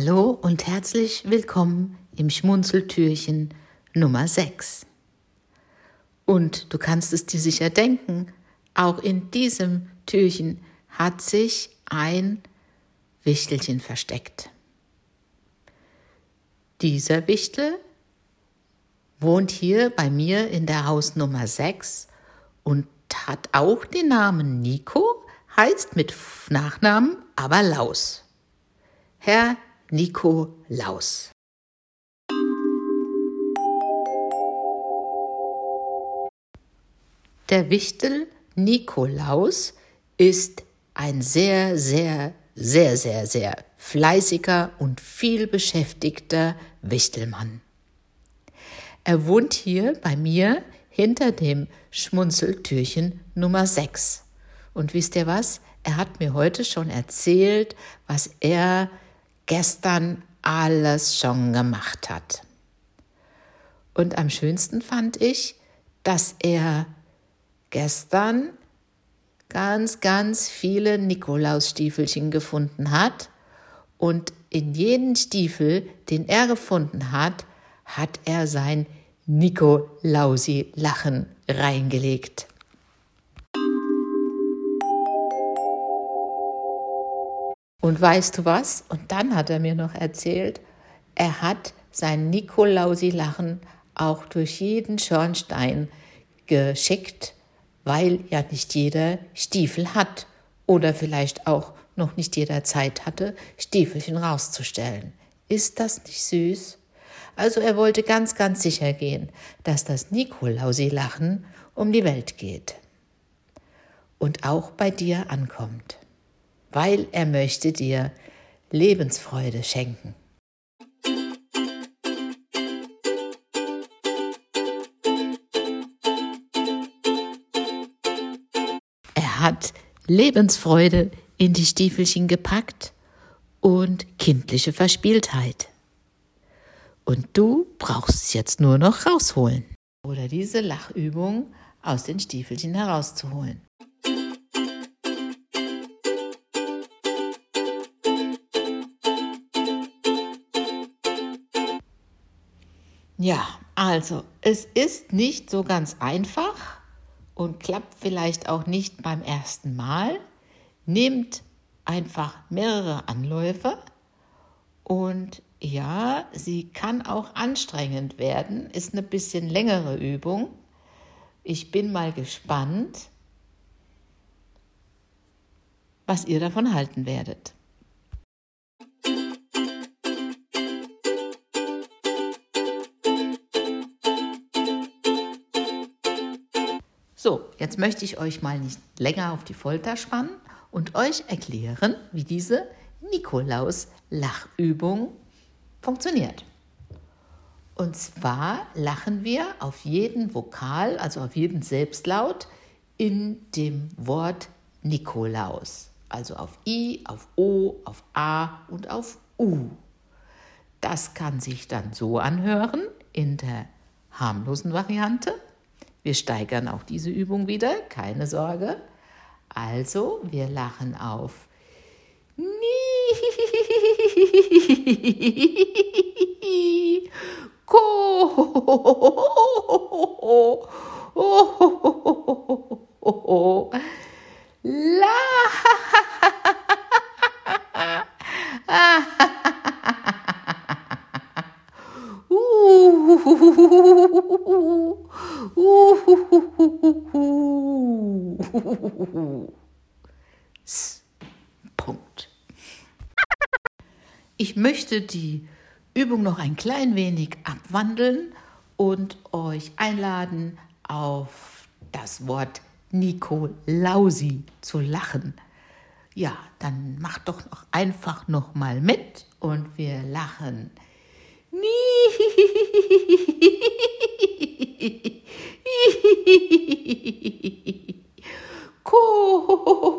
Hallo und herzlich willkommen im Schmunzeltürchen Nummer 6. Und du kannst es dir sicher denken, auch in diesem Türchen hat sich ein Wichtelchen versteckt. Dieser Wichtel wohnt hier bei mir in der Hausnummer 6 und hat auch den Namen Nico, heißt mit Nachnamen aber Laus. Herr Nikolaus. Der Wichtel Nikolaus ist ein sehr, sehr, sehr, sehr, sehr fleißiger und viel beschäftigter Wichtelmann. Er wohnt hier bei mir hinter dem Schmunzeltürchen Nummer 6. Und wisst ihr was? Er hat mir heute schon erzählt, was er gestern alles schon gemacht hat. Und am schönsten fand ich, dass er gestern ganz, ganz viele Nikolausstiefelchen gefunden hat und in jeden Stiefel, den er gefunden hat, hat er sein Nikolausi-Lachen reingelegt. Und weißt du was? Und dann hat er mir noch erzählt, er hat sein Nikolausi-Lachen auch durch jeden Schornstein geschickt, weil ja nicht jeder Stiefel hat oder vielleicht auch noch nicht jeder Zeit hatte, Stiefelchen rauszustellen. Ist das nicht süß? Also er wollte ganz, ganz sicher gehen, dass das Nikolausi-Lachen um die Welt geht und auch bei dir ankommt weil er möchte dir Lebensfreude schenken. Er hat Lebensfreude in die Stiefelchen gepackt und kindliche Verspieltheit. Und du brauchst es jetzt nur noch rausholen. Oder diese Lachübung aus den Stiefelchen herauszuholen. Ja, also es ist nicht so ganz einfach und klappt vielleicht auch nicht beim ersten Mal. Nehmt einfach mehrere Anläufe und ja, sie kann auch anstrengend werden, ist eine bisschen längere Übung. Ich bin mal gespannt, was ihr davon halten werdet. Jetzt möchte ich euch mal nicht länger auf die Folter spannen und euch erklären, wie diese Nikolaus-Lachübung funktioniert. Und zwar lachen wir auf jeden Vokal, also auf jeden Selbstlaut in dem Wort Nikolaus. Also auf I, auf O, auf A und auf U. Das kann sich dann so anhören in der harmlosen Variante wir steigern auch diese Übung wieder, keine Sorge. Also, wir lachen auf. La Ich möchte die Übung noch ein klein wenig abwandeln und euch einladen, auf das Wort Nikolausi zu lachen. Ja, dann macht doch noch einfach noch mal mit und wir lachen. Ko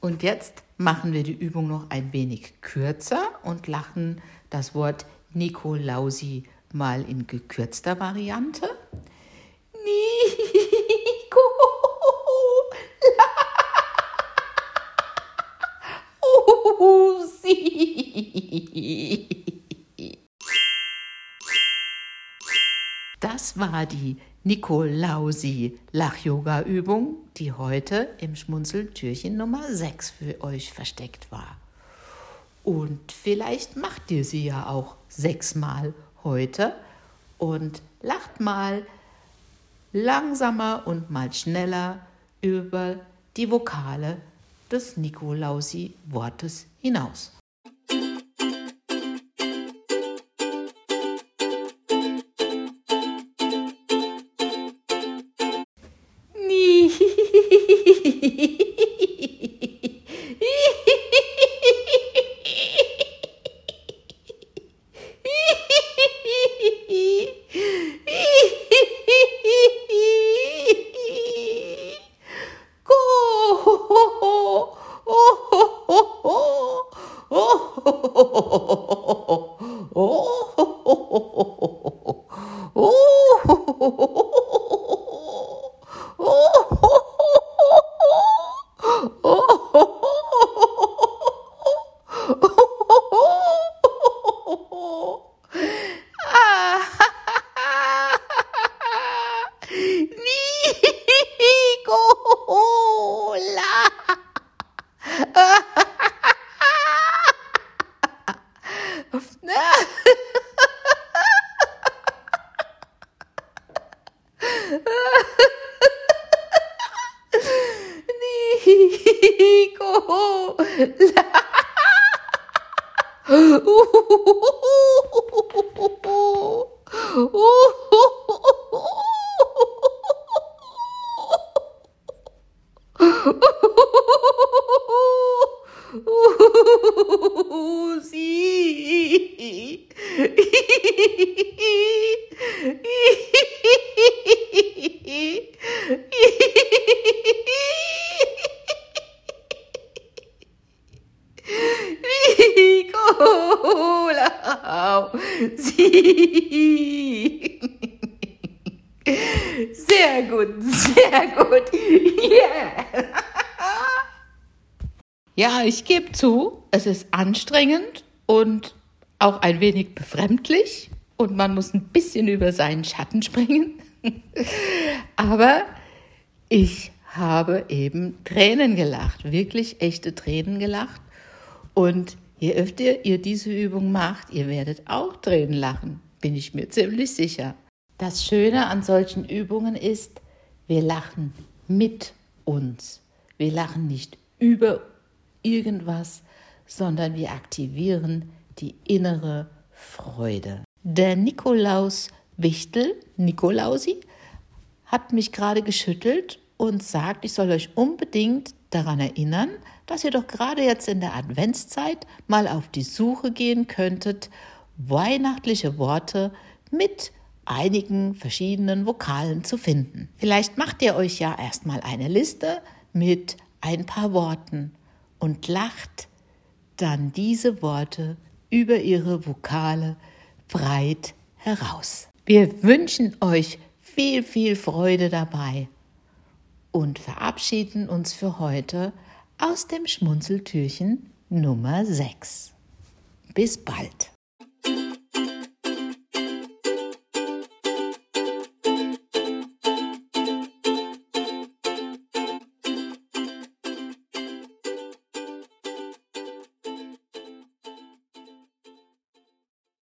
Und jetzt machen wir die Übung noch ein wenig kürzer und lachen das Wort Nikolausi mal in gekürzter Variante. Das war die Nikolausi Lach-Yoga-Übung, die heute im Schmunzeltürchen Nummer 6 für euch versteckt war. Und vielleicht macht ihr sie ja auch sechsmal heute und lacht mal langsamer und mal schneller über die Vokale des Nikolausi-Wortes hinaus. La... Sie. Sehr gut, sehr gut. Yeah. Ja, ich gebe zu, es ist anstrengend und auch ein wenig befremdlich und man muss ein bisschen über seinen Schatten springen. Aber ich habe eben Tränen gelacht, wirklich echte Tränen gelacht. Und je öfter ihr diese Übung macht, ihr werdet auch Tränen lachen, bin ich mir ziemlich sicher. Das Schöne an solchen Übungen ist, wir lachen mit uns. Wir lachen nicht über irgendwas, sondern wir aktivieren die innere Freude. Der Nikolaus Wichtel, Nikolausi, hat mich gerade geschüttelt und sagt, ich soll euch unbedingt daran erinnern, dass ihr doch gerade jetzt in der Adventszeit mal auf die Suche gehen könntet, weihnachtliche Worte mit einigen verschiedenen Vokalen zu finden. Vielleicht macht ihr euch ja erstmal eine Liste mit ein paar Worten und lacht dann diese Worte über ihre Vokale breit heraus. Wir wünschen euch viel, viel Freude dabei und verabschieden uns für heute aus dem Schmunzeltürchen Nummer 6. Bis bald.